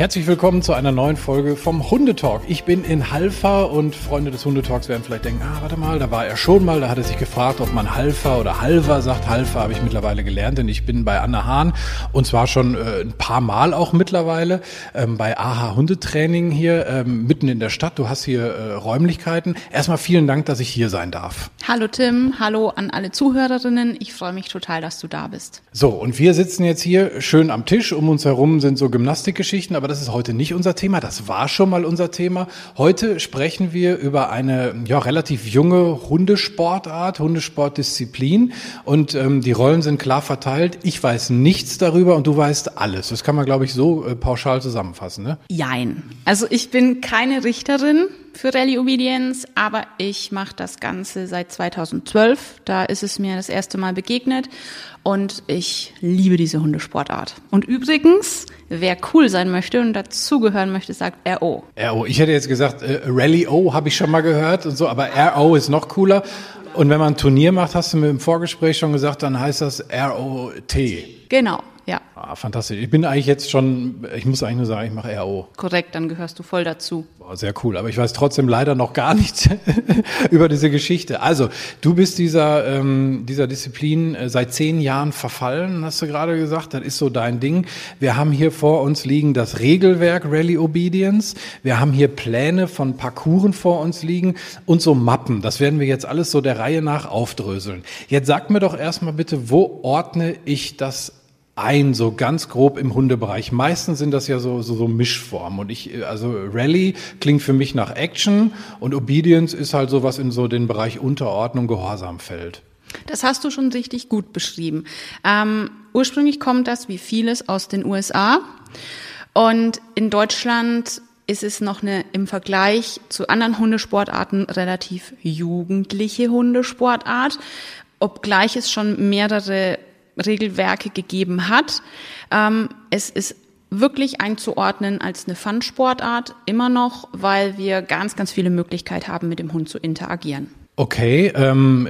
Herzlich willkommen zu einer neuen Folge vom Hundetalk. Ich bin in Halfa und Freunde des Hundetalks werden vielleicht denken, ah, warte mal, da war er schon mal, da hat er sich gefragt, ob man Halfa oder Halva sagt. Halfa habe ich mittlerweile gelernt, denn ich bin bei Anna Hahn und zwar schon äh, ein paar Mal auch mittlerweile ähm, bei AHA Hundetraining hier ähm, mitten in der Stadt. Du hast hier äh, Räumlichkeiten. Erstmal vielen Dank, dass ich hier sein darf. Hallo Tim, hallo an alle Zuhörerinnen. Ich freue mich total, dass du da bist. So, und wir sitzen jetzt hier schön am Tisch. Um uns herum sind so Gymnastikgeschichten, aber das ist heute nicht unser Thema. Das war schon mal unser Thema. Heute sprechen wir über eine ja, relativ junge Hundesportart, Hundesportdisziplin. Und ähm, die Rollen sind klar verteilt. Ich weiß nichts darüber und du weißt alles. Das kann man, glaube ich, so äh, pauschal zusammenfassen. Ne? Jein. Also ich bin keine Richterin für Rallye Obedience, aber ich mache das Ganze seit 2012. Da ist es mir das erste Mal begegnet und ich liebe diese Hundesportart. Und übrigens, wer cool sein möchte und dazugehören möchte, sagt RO. RO. Ich hätte jetzt gesagt, äh, Rally O habe ich schon mal gehört und so, aber RO ist noch cooler. Und wenn man ein Turnier macht, hast du mir im Vorgespräch schon gesagt, dann heißt das R-O-T. Genau. Ja. Ah, fantastisch. Ich bin eigentlich jetzt schon, ich muss eigentlich nur sagen, ich mache RO. Korrekt, dann gehörst du voll dazu. Boah, sehr cool, aber ich weiß trotzdem leider noch gar nichts über diese Geschichte. Also, du bist dieser, ähm, dieser Disziplin äh, seit zehn Jahren verfallen, hast du gerade gesagt. Das ist so dein Ding. Wir haben hier vor uns liegen das Regelwerk Rally Obedience. Wir haben hier Pläne von Parcouren vor uns liegen und so Mappen. Das werden wir jetzt alles so der Reihe nach aufdröseln. Jetzt sag mir doch erstmal bitte, wo ordne ich das ein, so ganz grob im Hundebereich. Meistens sind das ja so, so, so Mischformen. Und ich, also Rally klingt für mich nach Action und Obedience ist halt so was in so den Bereich Unterordnung, Gehorsam fällt. Das hast du schon richtig gut beschrieben. Ähm, ursprünglich kommt das wie vieles aus den USA. Und in Deutschland ist es noch eine im Vergleich zu anderen Hundesportarten relativ jugendliche Hundesportart, obgleich es schon mehrere Regelwerke gegeben hat. Ähm, es ist wirklich einzuordnen als eine Fun-Sportart, immer noch, weil wir ganz, ganz viele Möglichkeiten haben, mit dem Hund zu interagieren. Okay, ähm,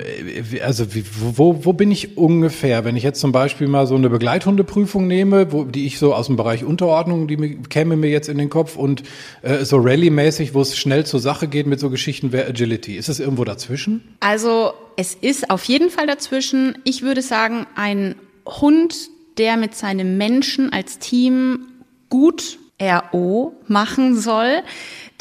also wie, wo, wo bin ich ungefähr, wenn ich jetzt zum Beispiel mal so eine Begleithundeprüfung nehme, wo, die ich so aus dem Bereich Unterordnung, die mir, käme mir jetzt in den Kopf und äh, so Rallye-mäßig, wo es schnell zur Sache geht mit so Geschichten, wäre Agility. Ist es irgendwo dazwischen? Also es ist auf jeden Fall dazwischen. Ich würde sagen, ein Hund, der mit seinem Menschen als Team gut RO machen soll,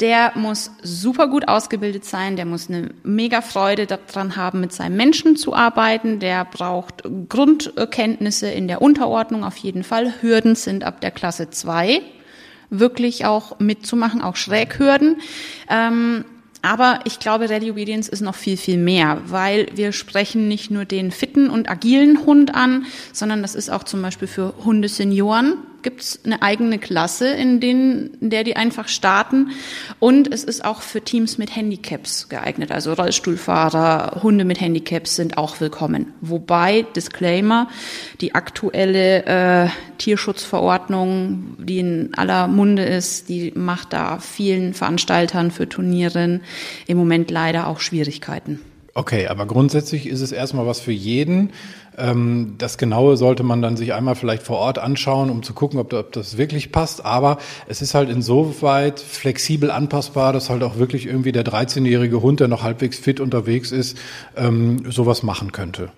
der muss super gut ausgebildet sein, der muss eine mega Freude daran haben, mit seinem Menschen zu arbeiten, der braucht Grundkenntnisse in der Unterordnung auf jeden Fall. Hürden sind ab der Klasse zwei wirklich auch mitzumachen, auch Schräghürden. Ähm, aber ich glaube, Rally Obedience ist noch viel, viel mehr, weil wir sprechen nicht nur den fitten und agilen Hund an, sondern das ist auch zum Beispiel für Hundesenioren gibt es eine eigene Klasse, in, denen, in der die einfach starten. Und es ist auch für Teams mit Handicaps geeignet. Also Rollstuhlfahrer, Hunde mit Handicaps sind auch willkommen. Wobei, Disclaimer, die aktuelle äh, Tierschutzverordnung, die in aller Munde ist, die macht da vielen Veranstaltern für Turnieren im Moment leider auch Schwierigkeiten. Okay, aber grundsätzlich ist es erstmal was für jeden. Ähm, das Genaue sollte man dann sich einmal vielleicht vor Ort anschauen, um zu gucken, ob, das wirklich passt. Aber es ist halt insoweit flexibel anpassbar, dass halt auch wirklich irgendwie der 13-jährige Hund, der noch halbwegs fit unterwegs ist, ähm, sowas machen könnte.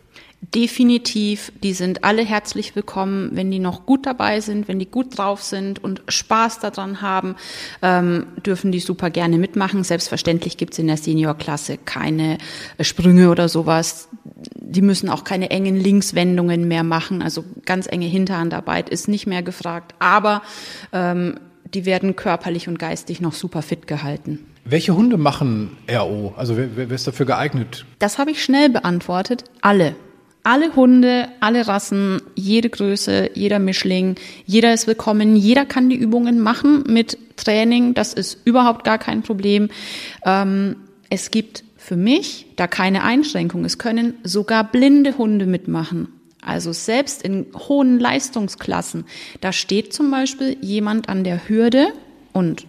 Definitiv, die sind alle herzlich willkommen, wenn die noch gut dabei sind, wenn die gut drauf sind und Spaß daran haben, ähm, dürfen die super gerne mitmachen. Selbstverständlich gibt's in der Seniorklasse keine Sprünge oder sowas. Die müssen auch keine engen Linkswendungen mehr machen, also ganz enge Hinterhandarbeit ist nicht mehr gefragt, aber ähm, die werden körperlich und geistig noch super fit gehalten. Welche Hunde machen RO? Also wer, wer ist dafür geeignet? Das habe ich schnell beantwortet. Alle. Alle Hunde, alle Rassen, jede Größe, jeder Mischling, jeder ist willkommen, jeder kann die Übungen machen mit Training, das ist überhaupt gar kein Problem. Ähm, es gibt für mich da keine Einschränkung. Es können sogar blinde Hunde mitmachen. Also selbst in hohen Leistungsklassen, da steht zum Beispiel jemand an der Hürde und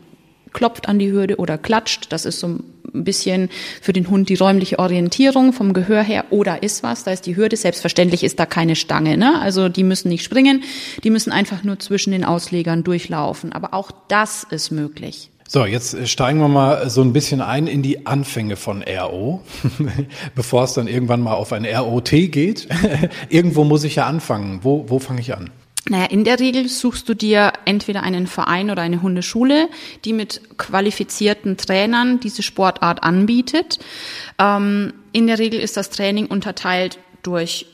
klopft an die Hürde oder klatscht. Das ist so ein bisschen für den Hund die räumliche Orientierung vom Gehör her. Oder ist was, da ist die Hürde. Selbstverständlich ist da keine Stange. Ne? Also die müssen nicht springen, die müssen einfach nur zwischen den Auslegern durchlaufen. Aber auch das ist möglich. So, jetzt steigen wir mal so ein bisschen ein in die Anfänge von RO, bevor es dann irgendwann mal auf ein ROT geht. Irgendwo muss ich ja anfangen. Wo, wo fange ich an? Naja, in der Regel suchst du dir entweder einen Verein oder eine Hundeschule, die mit qualifizierten Trainern diese Sportart anbietet. Ähm, in der Regel ist das Training unterteilt durch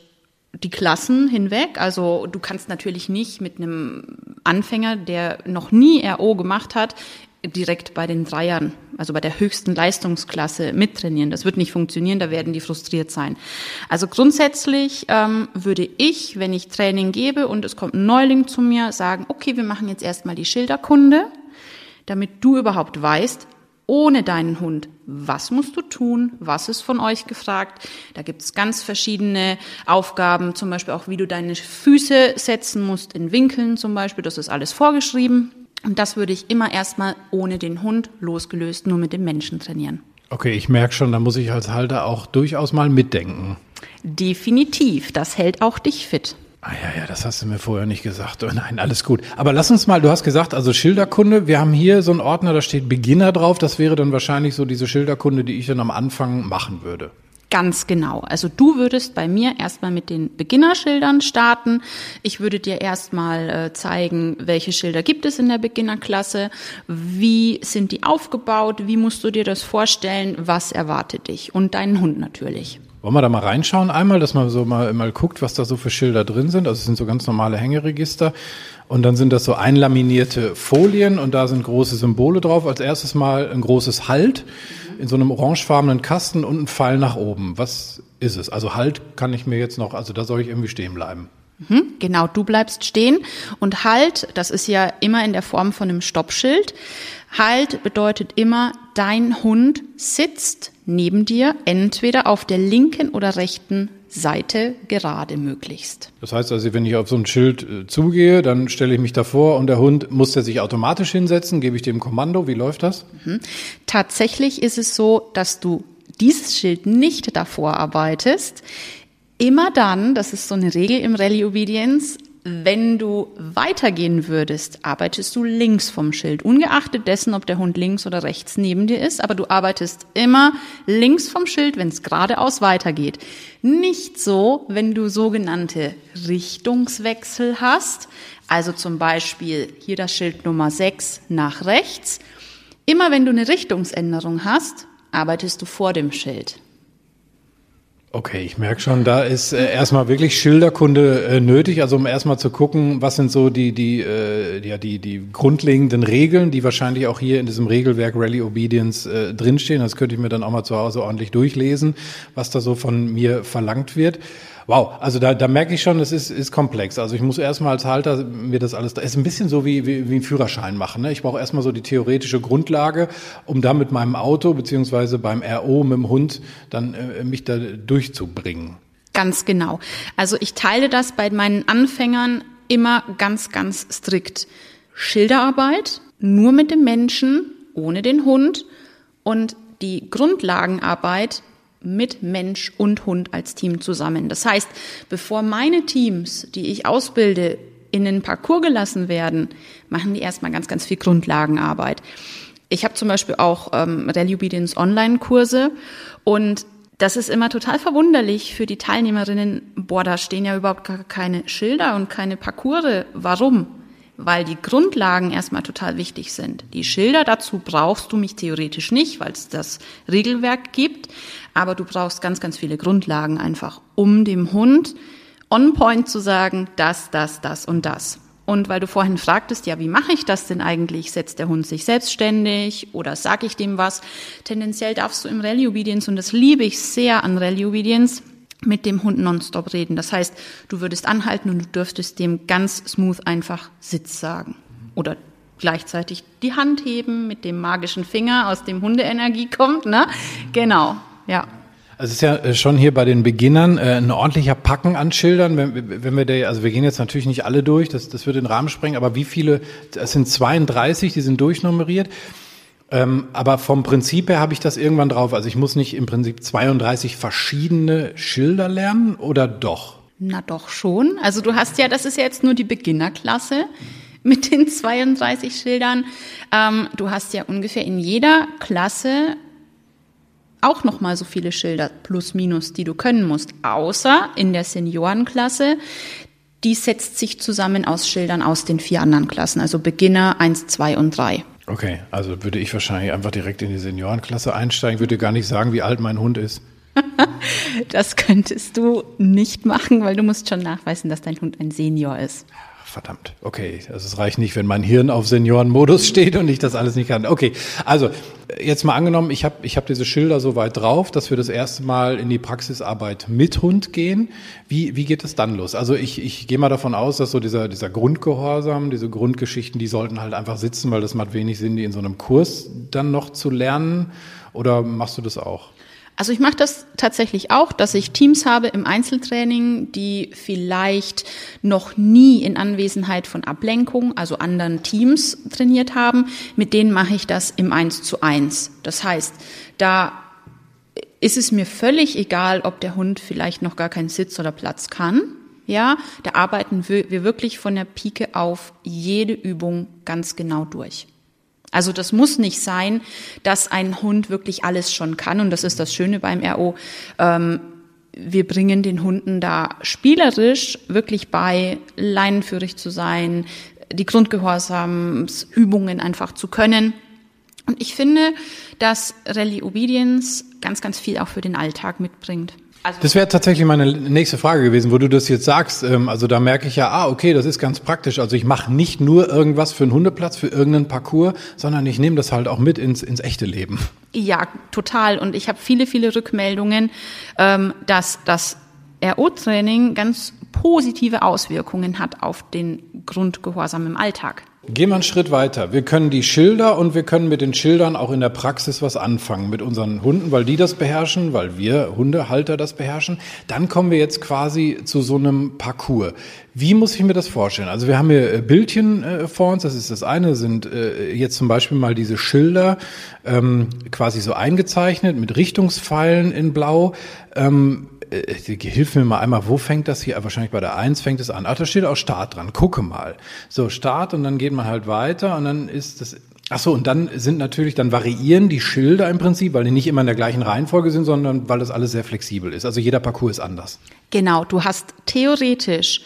die Klassen hinweg. Also du kannst natürlich nicht mit einem Anfänger, der noch nie RO gemacht hat, direkt bei den Dreiern, also bei der höchsten Leistungsklasse mittrainieren. Das wird nicht funktionieren, da werden die frustriert sein. Also grundsätzlich ähm, würde ich, wenn ich Training gebe und es kommt ein Neuling zu mir, sagen, okay, wir machen jetzt erstmal die Schilderkunde, damit du überhaupt weißt, ohne deinen Hund, was musst du tun, was ist von euch gefragt. Da gibt es ganz verschiedene Aufgaben, zum Beispiel auch, wie du deine Füße setzen musst in Winkeln zum Beispiel, das ist alles vorgeschrieben. Und das würde ich immer erstmal ohne den Hund losgelöst nur mit dem Menschen trainieren. Okay, ich merke schon, da muss ich als Halter auch durchaus mal mitdenken. Definitiv, das hält auch dich fit. Ah ja, ja, das hast du mir vorher nicht gesagt. Oh nein, alles gut. Aber lass uns mal, du hast gesagt, also Schilderkunde, wir haben hier so einen Ordner, da steht Beginner drauf. Das wäre dann wahrscheinlich so diese Schilderkunde, die ich dann am Anfang machen würde. Ganz genau. Also du würdest bei mir erstmal mit den Beginnerschildern starten. Ich würde dir erstmal äh, zeigen, welche Schilder gibt es in der Beginnerklasse, wie sind die aufgebaut, wie musst du dir das vorstellen, was erwartet dich und deinen Hund natürlich. Wollen wir da mal reinschauen einmal, dass man so mal, mal guckt, was da so für Schilder drin sind. Also es sind so ganz normale Hängeregister. Und dann sind das so einlaminierte Folien und da sind große Symbole drauf. Als erstes mal ein großes Halt in so einem orangefarbenen Kasten und ein Pfeil nach oben. Was ist es? Also Halt kann ich mir jetzt noch, also da soll ich irgendwie stehen bleiben. Mhm, genau, du bleibst stehen und Halt, das ist ja immer in der Form von einem Stoppschild. Halt bedeutet immer, dein Hund sitzt neben dir, entweder auf der linken oder rechten Seite gerade möglichst. Das heißt also, wenn ich auf so ein Schild äh, zugehe, dann stelle ich mich davor und der Hund muss der sich automatisch hinsetzen, gebe ich dem Kommando, wie läuft das? Mhm. Tatsächlich ist es so, dass du dieses Schild nicht davor arbeitest. Immer dann, das ist so eine Regel im Rallye Obedience, wenn du weitergehen würdest, arbeitest du links vom Schild, ungeachtet dessen, ob der Hund links oder rechts neben dir ist, aber du arbeitest immer links vom Schild, wenn es geradeaus weitergeht. Nicht so, wenn du sogenannte Richtungswechsel hast, also zum Beispiel hier das Schild Nummer 6 nach rechts. Immer wenn du eine Richtungsänderung hast, arbeitest du vor dem Schild. Okay, ich merke schon, da ist äh, erstmal wirklich Schilderkunde äh, nötig, also um erstmal zu gucken, was sind so die die äh, ja die die grundlegenden Regeln, die wahrscheinlich auch hier in diesem Regelwerk Rally Obedience äh, drinstehen. Das könnte ich mir dann auch mal zu Hause ordentlich durchlesen, was da so von mir verlangt wird. Wow, also da, da merke ich schon, es ist, ist komplex. Also ich muss erstmal als Halter mir das alles, es ist ein bisschen so wie, wie, wie ein Führerschein machen. Ne? Ich brauche erstmal so die theoretische Grundlage, um dann mit meinem Auto beziehungsweise beim RO mit dem Hund dann äh, mich da durchzubringen. Ganz genau. Also ich teile das bei meinen Anfängern immer ganz, ganz strikt. Schilderarbeit, nur mit dem Menschen, ohne den Hund und die Grundlagenarbeit mit Mensch und Hund als Team zusammen. Das heißt, bevor meine Teams, die ich ausbilde, in den Parcours gelassen werden, machen die erstmal ganz, ganz viel Grundlagenarbeit. Ich habe zum Beispiel auch ähm, Obedience Online-Kurse und das ist immer total verwunderlich für die Teilnehmerinnen. Boah, da stehen ja überhaupt gar keine Schilder und keine Parcours. Warum? Weil die Grundlagen erstmal total wichtig sind. Die Schilder dazu brauchst du mich theoretisch nicht, weil es das Regelwerk gibt, aber du brauchst ganz, ganz viele Grundlagen einfach, um dem Hund on point zu sagen, das, das, das und das. Und weil du vorhin fragtest, ja, wie mache ich das denn eigentlich? Setzt der Hund sich selbstständig oder sag ich dem was? Tendenziell darfst du im Rally Obedience, und das liebe ich sehr an Rally Obedience, mit dem Hund nonstop reden. Das heißt, du würdest anhalten und du dürftest dem ganz smooth einfach Sitz sagen. Oder gleichzeitig die Hand heben mit dem magischen Finger, aus dem Hundeenergie kommt, ne? Genau, ja. Also es ist ja äh, schon hier bei den Beginnern äh, ein ordentlicher Packen an Schildern. Wenn, wenn wir da, also wir gehen jetzt natürlich nicht alle durch, das, das würde den Rahmen sprengen, aber wie viele, es sind 32, die sind durchnummeriert. Ähm, aber vom Prinzip her habe ich das irgendwann drauf. Also ich muss nicht im Prinzip 32 verschiedene Schilder lernen oder doch? Na doch schon. Also du hast ja, das ist ja jetzt nur die Beginnerklasse mit den 32 Schildern. Ähm, du hast ja ungefähr in jeder Klasse auch noch mal so viele Schilder plus minus, die du können musst, außer in der Seniorenklasse. Die setzt sich zusammen aus Schildern aus den vier anderen Klassen, also Beginner 1, 2 und 3. Okay, also würde ich wahrscheinlich einfach direkt in die Seniorenklasse einsteigen, würde gar nicht sagen, wie alt mein Hund ist. das könntest du nicht machen, weil du musst schon nachweisen, dass dein Hund ein Senior ist. Verdammt, okay. Also es reicht nicht, wenn mein Hirn auf Seniorenmodus steht und ich das alles nicht kann. Okay, also jetzt mal angenommen, ich habe ich hab diese Schilder so weit drauf, dass wir das erste Mal in die Praxisarbeit mit Hund gehen. Wie, wie geht es dann los? Also ich, ich gehe mal davon aus, dass so dieser, dieser Grundgehorsam, diese Grundgeschichten, die sollten halt einfach sitzen, weil das macht wenig Sinn, die in so einem Kurs dann noch zu lernen. Oder machst du das auch? Also ich mache das tatsächlich auch, dass ich Teams habe im Einzeltraining, die vielleicht noch nie in Anwesenheit von Ablenkung, also anderen Teams trainiert haben. Mit denen mache ich das im Eins zu eins. Das heißt, da ist es mir völlig egal, ob der Hund vielleicht noch gar keinen Sitz oder Platz kann. Ja, da arbeiten wir wirklich von der Pike auf jede Übung ganz genau durch. Also das muss nicht sein, dass ein Hund wirklich alles schon kann. Und das ist das Schöne beim RO. Ähm, wir bringen den Hunden da spielerisch wirklich bei, leinenführig zu sein, die Grundgehorsamsübungen einfach zu können. Und ich finde, dass Rally Obedience ganz, ganz viel auch für den Alltag mitbringt. Also das wäre tatsächlich meine nächste Frage gewesen, wo du das jetzt sagst. Ähm, also da merke ich ja, ah, okay, das ist ganz praktisch. Also ich mache nicht nur irgendwas für einen Hundeplatz, für irgendeinen Parcours, sondern ich nehme das halt auch mit ins, ins echte Leben. Ja, total. Und ich habe viele, viele Rückmeldungen, ähm, dass das RO-Training ganz positive Auswirkungen hat auf den Grundgehorsam im Alltag. Gehen wir einen Schritt weiter. Wir können die Schilder und wir können mit den Schildern auch in der Praxis was anfangen mit unseren Hunden, weil die das beherrschen, weil wir Hundehalter das beherrschen. Dann kommen wir jetzt quasi zu so einem Parcours. Wie muss ich mir das vorstellen? Also wir haben hier äh, Bildchen äh, vor uns, das ist das eine, sind äh, jetzt zum Beispiel mal diese Schilder ähm, quasi so eingezeichnet mit Richtungspfeilen in Blau. Ähm, äh, hilf mir mal einmal, wo fängt das hier? Wahrscheinlich bei der Eins fängt es an. Ach, da steht auch Start dran. Gucke mal. So, Start und dann geht man halt weiter und dann ist das Ach so, und dann sind natürlich, dann variieren die Schilder im Prinzip, weil die nicht immer in der gleichen Reihenfolge sind, sondern weil das alles sehr flexibel ist. Also jeder Parcours ist anders. Genau, du hast theoretisch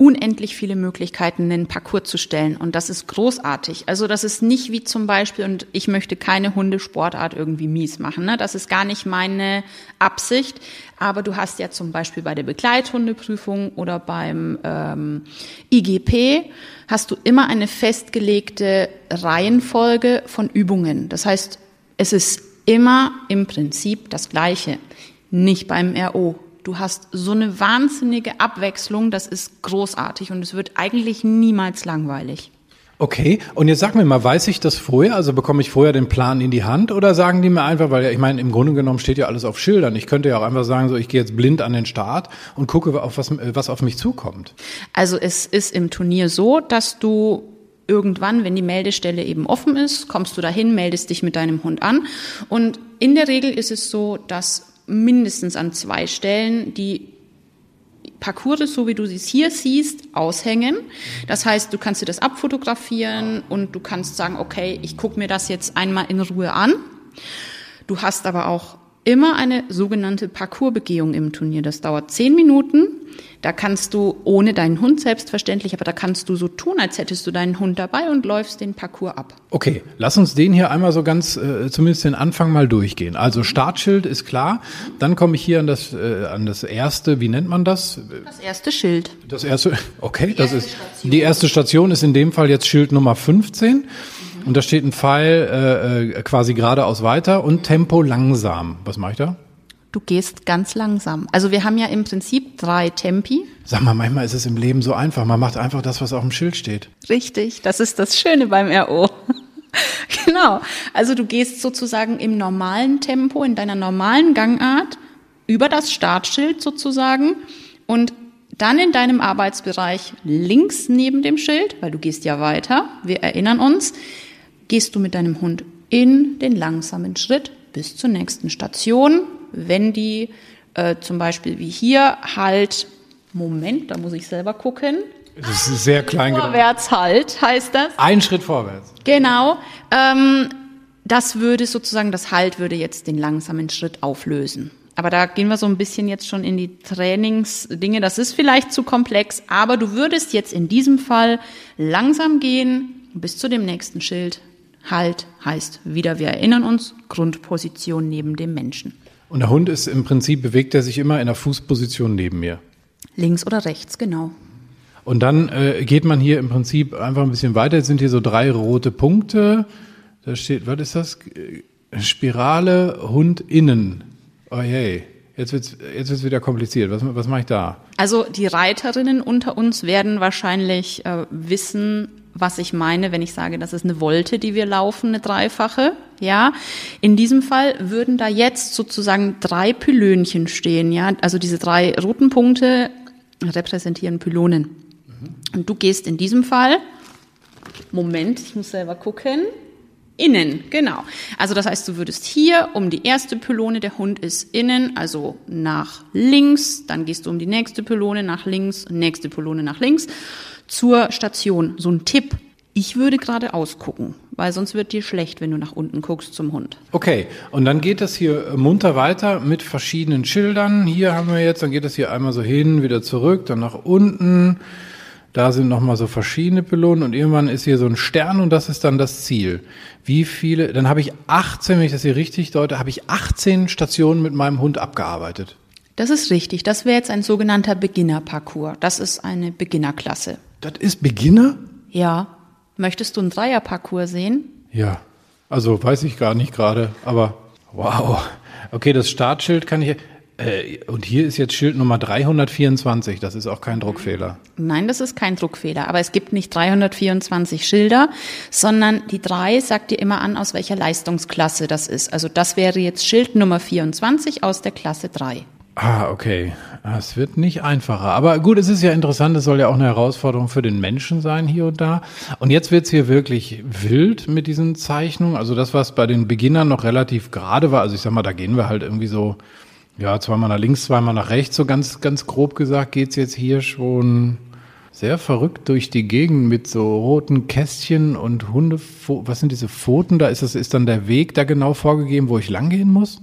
unendlich viele Möglichkeiten, einen Parcours zu stellen. Und das ist großartig. Also das ist nicht wie zum Beispiel, und ich möchte keine Hundesportart irgendwie mies machen. Ne? Das ist gar nicht meine Absicht. Aber du hast ja zum Beispiel bei der Begleithundeprüfung oder beim ähm, IGP hast du immer eine festgelegte Reihenfolge von Übungen. Das heißt, es ist immer im Prinzip das Gleiche. Nicht beim RO. Du hast so eine wahnsinnige Abwechslung, das ist großartig und es wird eigentlich niemals langweilig. Okay, und jetzt sag mir mal, weiß ich das vorher? Also bekomme ich vorher den Plan in die Hand oder sagen die mir einfach, weil ich meine, im Grunde genommen steht ja alles auf Schildern. Ich könnte ja auch einfach sagen, so ich gehe jetzt blind an den Start und gucke, auf was, was auf mich zukommt. Also es ist im Turnier so, dass du irgendwann, wenn die Meldestelle eben offen ist, kommst du dahin, meldest dich mit deinem Hund an. Und in der Regel ist es so, dass mindestens an zwei Stellen die Parcours, so wie du sie hier siehst, aushängen. Das heißt, du kannst dir das abfotografieren und du kannst sagen, okay, ich gucke mir das jetzt einmal in Ruhe an. Du hast aber auch immer eine sogenannte Parcoursbegehung im Turnier. Das dauert zehn Minuten. Da kannst du ohne deinen Hund selbstverständlich, aber da kannst du so tun, als hättest du deinen Hund dabei und läufst den Parcours ab. Okay, lass uns den hier einmal so ganz, äh, zumindest den Anfang mal durchgehen. Also Startschild ist klar. Dann komme ich hier an das, äh, an das erste, wie nennt man das? Das erste Schild. Das erste, okay, die das ist, Station. die erste Station ist in dem Fall jetzt Schild Nummer 15. Und da steht ein Pfeil äh, äh, quasi geradeaus weiter und Tempo langsam. Was mache ich da? Du gehst ganz langsam. Also wir haben ja im Prinzip drei Tempi. Sag mal, manchmal ist es im Leben so einfach. Man macht einfach das, was auf dem Schild steht. Richtig, das ist das Schöne beim RO. genau. Also du gehst sozusagen im normalen Tempo, in deiner normalen Gangart über das Startschild sozusagen und dann in deinem Arbeitsbereich links neben dem Schild, weil du gehst ja weiter, wir erinnern uns, gehst du mit deinem Hund in den langsamen Schritt bis zur nächsten Station. Wenn die äh, zum Beispiel wie hier halt, Moment, da muss ich selber gucken. Das ist sehr klein. Vorwärts halt heißt das. Ein Schritt vorwärts. Genau. Ähm, das würde sozusagen, das Halt würde jetzt den langsamen Schritt auflösen. Aber da gehen wir so ein bisschen jetzt schon in die Trainingsdinge. Das ist vielleicht zu komplex, aber du würdest jetzt in diesem Fall langsam gehen bis zu dem nächsten Schild. Halt heißt wieder, wir erinnern uns, Grundposition neben dem Menschen. Und der Hund ist im Prinzip, bewegt er sich immer in der Fußposition neben mir. Links oder rechts, genau. Und dann äh, geht man hier im Prinzip einfach ein bisschen weiter. Jetzt sind hier so drei rote Punkte. Da steht, was ist das? Spirale Hund innen. Oh je, jetzt wird's jetzt wird's wieder kompliziert. Was, was mache ich da? Also die Reiterinnen unter uns werden wahrscheinlich äh, wissen, was ich meine, wenn ich sage, das ist eine Wolte, die wir laufen, eine dreifache. Ja, in diesem Fall würden da jetzt sozusagen drei Pylönchen stehen. Ja, also diese drei roten Punkte repräsentieren Pylonen. Mhm. Und du gehst in diesem Fall, Moment, ich muss selber gucken, innen, genau. Also das heißt, du würdest hier um die erste Pylone, der Hund ist innen, also nach links, dann gehst du um die nächste Pylone nach links, nächste Pylone nach links zur Station. So ein Tipp. Ich würde gerade ausgucken, weil sonst wird dir schlecht, wenn du nach unten guckst zum Hund. Okay, und dann geht das hier munter weiter mit verschiedenen Schildern. Hier haben wir jetzt, dann geht das hier einmal so hin, wieder zurück, dann nach unten. Da sind nochmal so verschiedene Pylonen und irgendwann ist hier so ein Stern und das ist dann das Ziel. Wie viele, dann habe ich 18, wenn ich das hier richtig deute, habe ich 18 Stationen mit meinem Hund abgearbeitet. Das ist richtig. Das wäre jetzt ein sogenannter Beginner-Parcours. Das ist eine Beginnerklasse. Das ist Beginner? Ja. Möchtest du einen Dreier-Parcours sehen? Ja. Also weiß ich gar nicht gerade, aber wow. Okay, das Startschild kann ich. Äh, und hier ist jetzt Schild Nummer 324, das ist auch kein Druckfehler. Nein, das ist kein Druckfehler, aber es gibt nicht 324 Schilder, sondern die 3 sagt dir immer an, aus welcher Leistungsklasse das ist. Also das wäre jetzt Schild Nummer 24 aus der Klasse 3. Ah, okay. Ah, es wird nicht einfacher. Aber gut, es ist ja interessant, es soll ja auch eine Herausforderung für den Menschen sein hier und da. Und jetzt wird es hier wirklich wild mit diesen Zeichnungen. Also das, was bei den Beginnern noch relativ gerade war, also ich sag mal, da gehen wir halt irgendwie so ja, zweimal nach links, zweimal nach rechts, so ganz, ganz grob gesagt, geht's jetzt hier schon sehr verrückt durch die Gegend mit so roten Kästchen und Hunde. Was sind diese Pfoten? Da ist das, ist dann der Weg da genau vorgegeben, wo ich langgehen muss?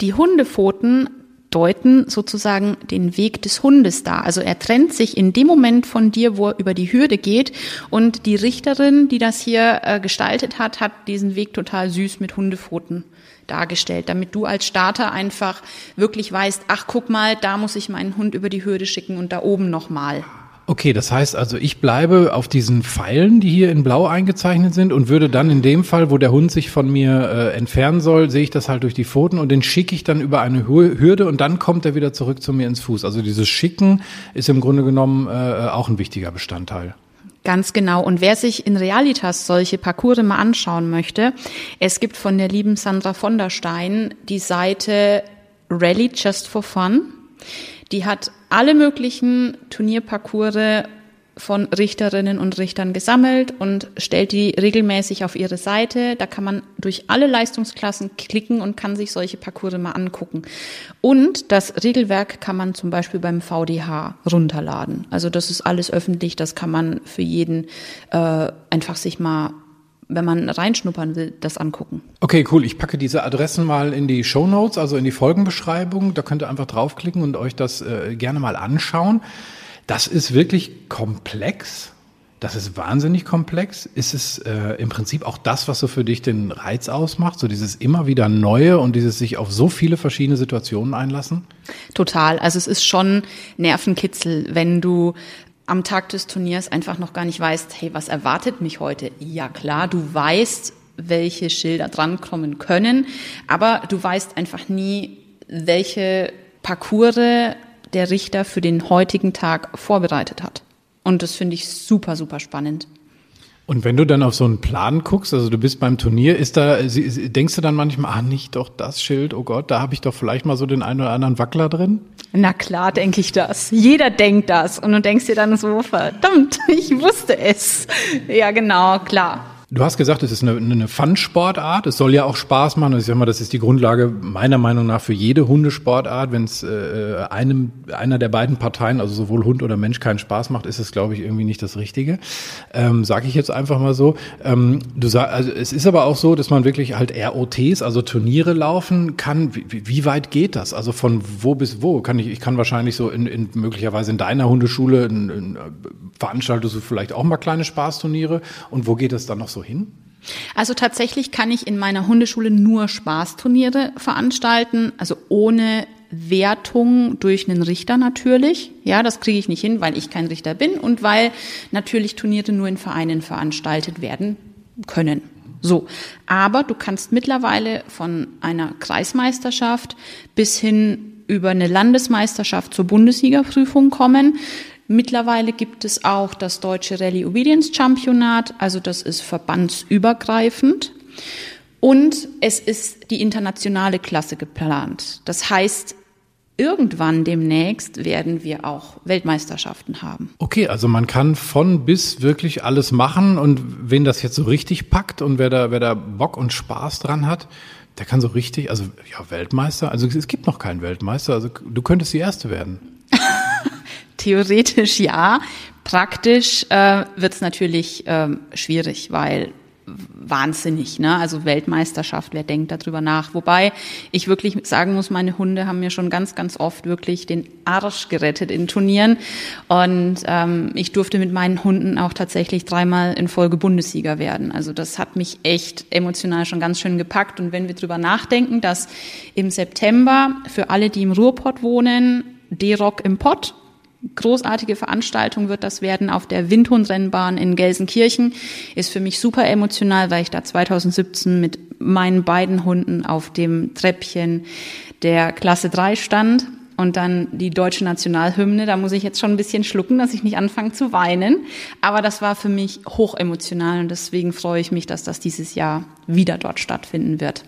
Die Hundepfoten deuten sozusagen den Weg des Hundes dar. Also er trennt sich in dem Moment von dir, wo er über die Hürde geht. Und die Richterin, die das hier äh, gestaltet hat, hat diesen Weg total süß mit Hundepfoten dargestellt, damit du als Starter einfach wirklich weißt, ach guck mal, da muss ich meinen Hund über die Hürde schicken und da oben nochmal. Okay, das heißt also, ich bleibe auf diesen Pfeilen, die hier in Blau eingezeichnet sind und würde dann in dem Fall, wo der Hund sich von mir äh, entfernen soll, sehe ich das halt durch die Pfoten und den schicke ich dann über eine Hürde und dann kommt er wieder zurück zu mir ins Fuß. Also dieses Schicken ist im Grunde genommen äh, auch ein wichtiger Bestandteil. Ganz genau. Und wer sich in Realitas solche Parcours mal anschauen möchte, es gibt von der lieben Sandra von der Stein die Seite Rally Just for Fun. Die hat alle möglichen Turnierparcours von Richterinnen und Richtern gesammelt und stellt die regelmäßig auf ihre Seite. Da kann man durch alle Leistungsklassen klicken und kann sich solche Parcours mal angucken. Und das Regelwerk kann man zum Beispiel beim VDH runterladen. Also das ist alles öffentlich, das kann man für jeden äh, einfach sich mal wenn man reinschnuppern will, das angucken. Okay, cool. Ich packe diese Adressen mal in die Show Notes, also in die Folgenbeschreibung. Da könnt ihr einfach draufklicken und euch das äh, gerne mal anschauen. Das ist wirklich komplex. Das ist wahnsinnig komplex. Ist es äh, im Prinzip auch das, was so für dich den Reiz ausmacht? So dieses immer wieder Neue und dieses sich auf so viele verschiedene Situationen einlassen? Total. Also es ist schon Nervenkitzel, wenn du am Tag des Turniers einfach noch gar nicht weißt, hey, was erwartet mich heute? Ja klar, du weißt, welche Schilder drankommen können, aber du weißt einfach nie, welche Parcours der Richter für den heutigen Tag vorbereitet hat. Und das finde ich super, super spannend. Und wenn du dann auf so einen Plan guckst, also du bist beim Turnier, ist da, denkst du dann manchmal, ah, nicht doch das Schild, oh Gott, da habe ich doch vielleicht mal so den einen oder anderen Wackler drin? Na klar, denke ich das. Jeder denkt das. Und du denkst dir dann so, verdammt, ich wusste es. Ja, genau, klar. Du hast gesagt, es ist eine, eine Fun-Sportart. Es soll ja auch Spaß machen. Ich sag mal, das ist die Grundlage meiner Meinung nach für jede Hundesportart. Wenn es äh, einem einer der beiden Parteien, also sowohl Hund oder Mensch, keinen Spaß macht, ist es, glaube ich, irgendwie nicht das Richtige. Ähm, Sage ich jetzt einfach mal so. Ähm, du sag, also es ist aber auch so, dass man wirklich halt ROTs, also Turniere laufen kann. Wie, wie weit geht das? Also von wo bis wo? Kann ich? Ich kann wahrscheinlich so in, in möglicherweise in deiner Hundeschule in, in, veranstaltest du vielleicht auch mal kleine Spaßturniere. Und wo geht es dann noch so hin? Also tatsächlich kann ich in meiner Hundeschule nur Spaßturniere veranstalten, also ohne Wertung durch einen Richter natürlich. Ja, das kriege ich nicht hin, weil ich kein Richter bin und weil natürlich Turniere nur in Vereinen veranstaltet werden können. So, aber du kannst mittlerweile von einer Kreismeisterschaft bis hin über eine Landesmeisterschaft zur Bundessiegerprüfung kommen. Mittlerweile gibt es auch das Deutsche Rallye Obedience Championat, also das ist verbandsübergreifend. Und es ist die internationale Klasse geplant. Das heißt, irgendwann demnächst werden wir auch Weltmeisterschaften haben. Okay, also man kann von bis wirklich alles machen und wen das jetzt so richtig packt und wer da, wer da Bock und Spaß dran hat, der kann so richtig, also ja, Weltmeister, also es gibt noch keinen Weltmeister, also du könntest die Erste werden. Theoretisch ja, praktisch äh, wird es natürlich ähm, schwierig, weil wahnsinnig, ne? Also Weltmeisterschaft, wer denkt darüber nach? Wobei ich wirklich sagen muss, meine Hunde haben mir schon ganz, ganz oft wirklich den Arsch gerettet in Turnieren. Und ähm, ich durfte mit meinen Hunden auch tatsächlich dreimal in Folge Bundessieger werden. Also das hat mich echt emotional schon ganz schön gepackt. Und wenn wir drüber nachdenken, dass im September für alle, die im Ruhrpott wohnen, D-Rock im Pott großartige Veranstaltung wird das werden auf der Windhundrennbahn in Gelsenkirchen. Ist für mich super emotional, weil ich da 2017 mit meinen beiden Hunden auf dem Treppchen der Klasse 3 stand und dann die deutsche Nationalhymne. Da muss ich jetzt schon ein bisschen schlucken, dass ich nicht anfange zu weinen. Aber das war für mich hoch emotional und deswegen freue ich mich, dass das dieses Jahr wieder dort stattfinden wird.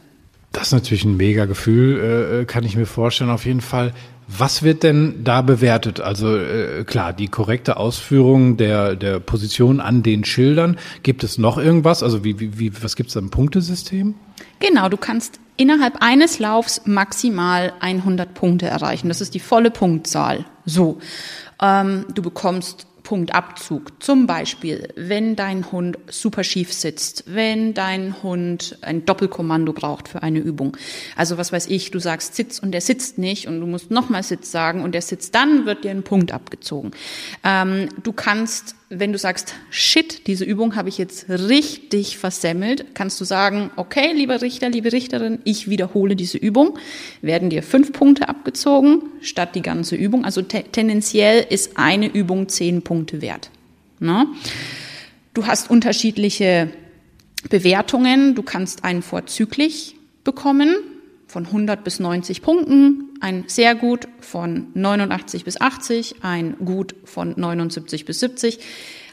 Das ist natürlich ein mega Gefühl, äh, äh kann ich mir vorstellen, auf jeden Fall. Was wird denn da bewertet? Also äh, klar, die korrekte Ausführung der, der Position an den Schildern. Gibt es noch irgendwas? Also wie, wie, wie was gibt es da im Punktesystem? Genau, du kannst innerhalb eines Laufs maximal 100 Punkte erreichen. Das ist die volle Punktzahl. So, ähm, du bekommst Punktabzug. Zum Beispiel, wenn dein Hund super schief sitzt, wenn dein Hund ein Doppelkommando braucht für eine Übung. Also was weiß ich, du sagst Sitz und der sitzt nicht und du musst nochmal Sitz sagen und der sitzt, dann wird dir ein Punkt abgezogen. Ähm, du kannst wenn du sagst, shit, diese Übung habe ich jetzt richtig versemmelt, kannst du sagen, okay, lieber Richter, liebe Richterin, ich wiederhole diese Übung, werden dir fünf Punkte abgezogen statt die ganze Übung. Also te tendenziell ist eine Übung zehn Punkte wert. Ne? Du hast unterschiedliche Bewertungen. Du kannst einen vorzüglich bekommen von 100 bis 90 Punkten, ein sehr gut von 89 bis 80, ein gut von 79 bis 70.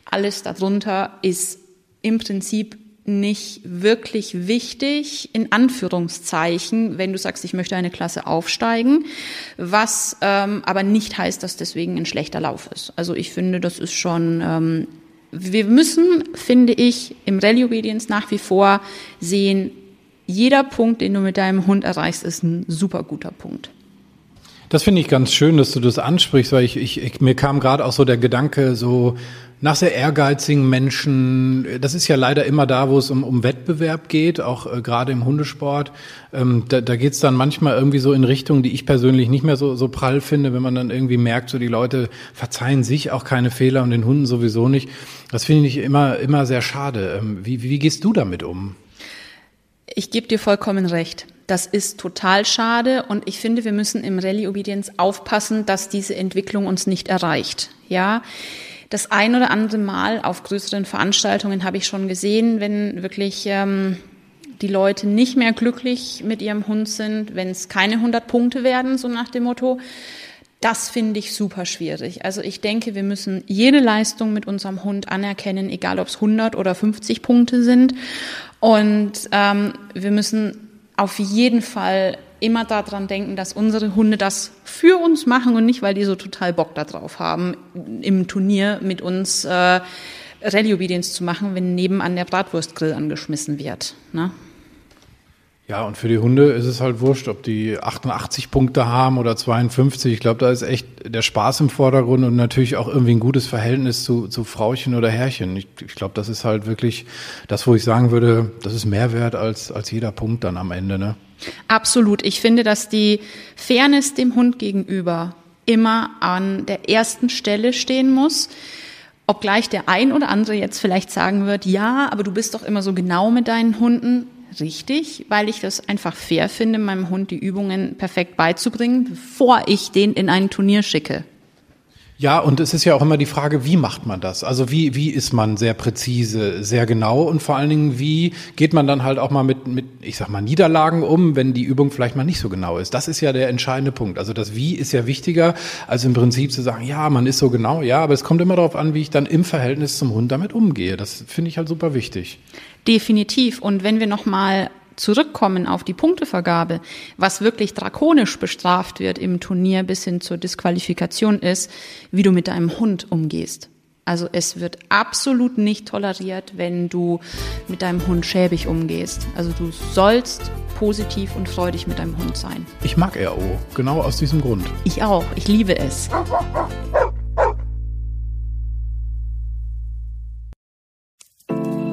Alles darunter ist im Prinzip nicht wirklich wichtig, in Anführungszeichen, wenn du sagst, ich möchte eine Klasse aufsteigen, was ähm, aber nicht heißt, dass deswegen ein schlechter Lauf ist. Also ich finde, das ist schon, ähm, wir müssen, finde ich, im Rallye Obedience nach wie vor sehen, jeder Punkt, den du mit deinem Hund erreichst, ist ein super guter Punkt. Das finde ich ganz schön, dass du das ansprichst, weil ich, ich, ich mir kam gerade auch so der Gedanke, so nach sehr ehrgeizigen Menschen, das ist ja leider immer da, wo es um, um Wettbewerb geht, auch äh, gerade im Hundesport. Ähm, da da geht es dann manchmal irgendwie so in Richtungen, die ich persönlich nicht mehr so, so prall finde, wenn man dann irgendwie merkt, so die Leute verzeihen sich auch keine Fehler und den Hunden sowieso nicht. Das finde ich immer, immer sehr schade. Ähm, wie, wie gehst du damit um? Ich gebe dir vollkommen recht. Das ist total schade und ich finde, wir müssen im Rallye Obedience aufpassen, dass diese Entwicklung uns nicht erreicht. Ja, das ein oder andere Mal auf größeren Veranstaltungen habe ich schon gesehen, wenn wirklich ähm, die Leute nicht mehr glücklich mit ihrem Hund sind, wenn es keine 100 Punkte werden, so nach dem Motto. Das finde ich super schwierig. Also ich denke, wir müssen jede Leistung mit unserem Hund anerkennen, egal ob es 100 oder 50 Punkte sind. Und ähm, wir müssen auf jeden Fall immer daran denken, dass unsere Hunde das für uns machen und nicht, weil die so total Bock darauf haben, im Turnier mit uns äh, Rallye Obedience zu machen, wenn nebenan der Bratwurstgrill angeschmissen wird. Ne? Ja, und für die Hunde ist es halt wurscht, ob die 88 Punkte haben oder 52. Ich glaube, da ist echt der Spaß im Vordergrund und natürlich auch irgendwie ein gutes Verhältnis zu, zu Frauchen oder Herrchen. Ich, ich glaube, das ist halt wirklich das, wo ich sagen würde, das ist mehr wert als, als jeder Punkt dann am Ende. Ne? Absolut. Ich finde, dass die Fairness dem Hund gegenüber immer an der ersten Stelle stehen muss. Obgleich der ein oder andere jetzt vielleicht sagen wird, ja, aber du bist doch immer so genau mit deinen Hunden richtig, weil ich das einfach fair finde, meinem Hund die Übungen perfekt beizubringen, bevor ich den in ein Turnier schicke. Ja, und es ist ja auch immer die Frage, wie macht man das? Also wie, wie ist man sehr präzise, sehr genau und vor allen Dingen, wie geht man dann halt auch mal mit, mit, ich sag mal, Niederlagen um, wenn die Übung vielleicht mal nicht so genau ist? Das ist ja der entscheidende Punkt. Also das Wie ist ja wichtiger, als im Prinzip zu sagen, ja, man ist so genau, ja, aber es kommt immer darauf an, wie ich dann im Verhältnis zum Hund damit umgehe. Das finde ich halt super wichtig. Definitiv. Und wenn wir nochmal zurückkommen auf die Punktevergabe, was wirklich drakonisch bestraft wird im Turnier bis hin zur Disqualifikation ist, wie du mit deinem Hund umgehst. Also es wird absolut nicht toleriert, wenn du mit deinem Hund schäbig umgehst. Also du sollst positiv und freudig mit deinem Hund sein. Ich mag RO, genau aus diesem Grund. Ich auch, ich liebe es.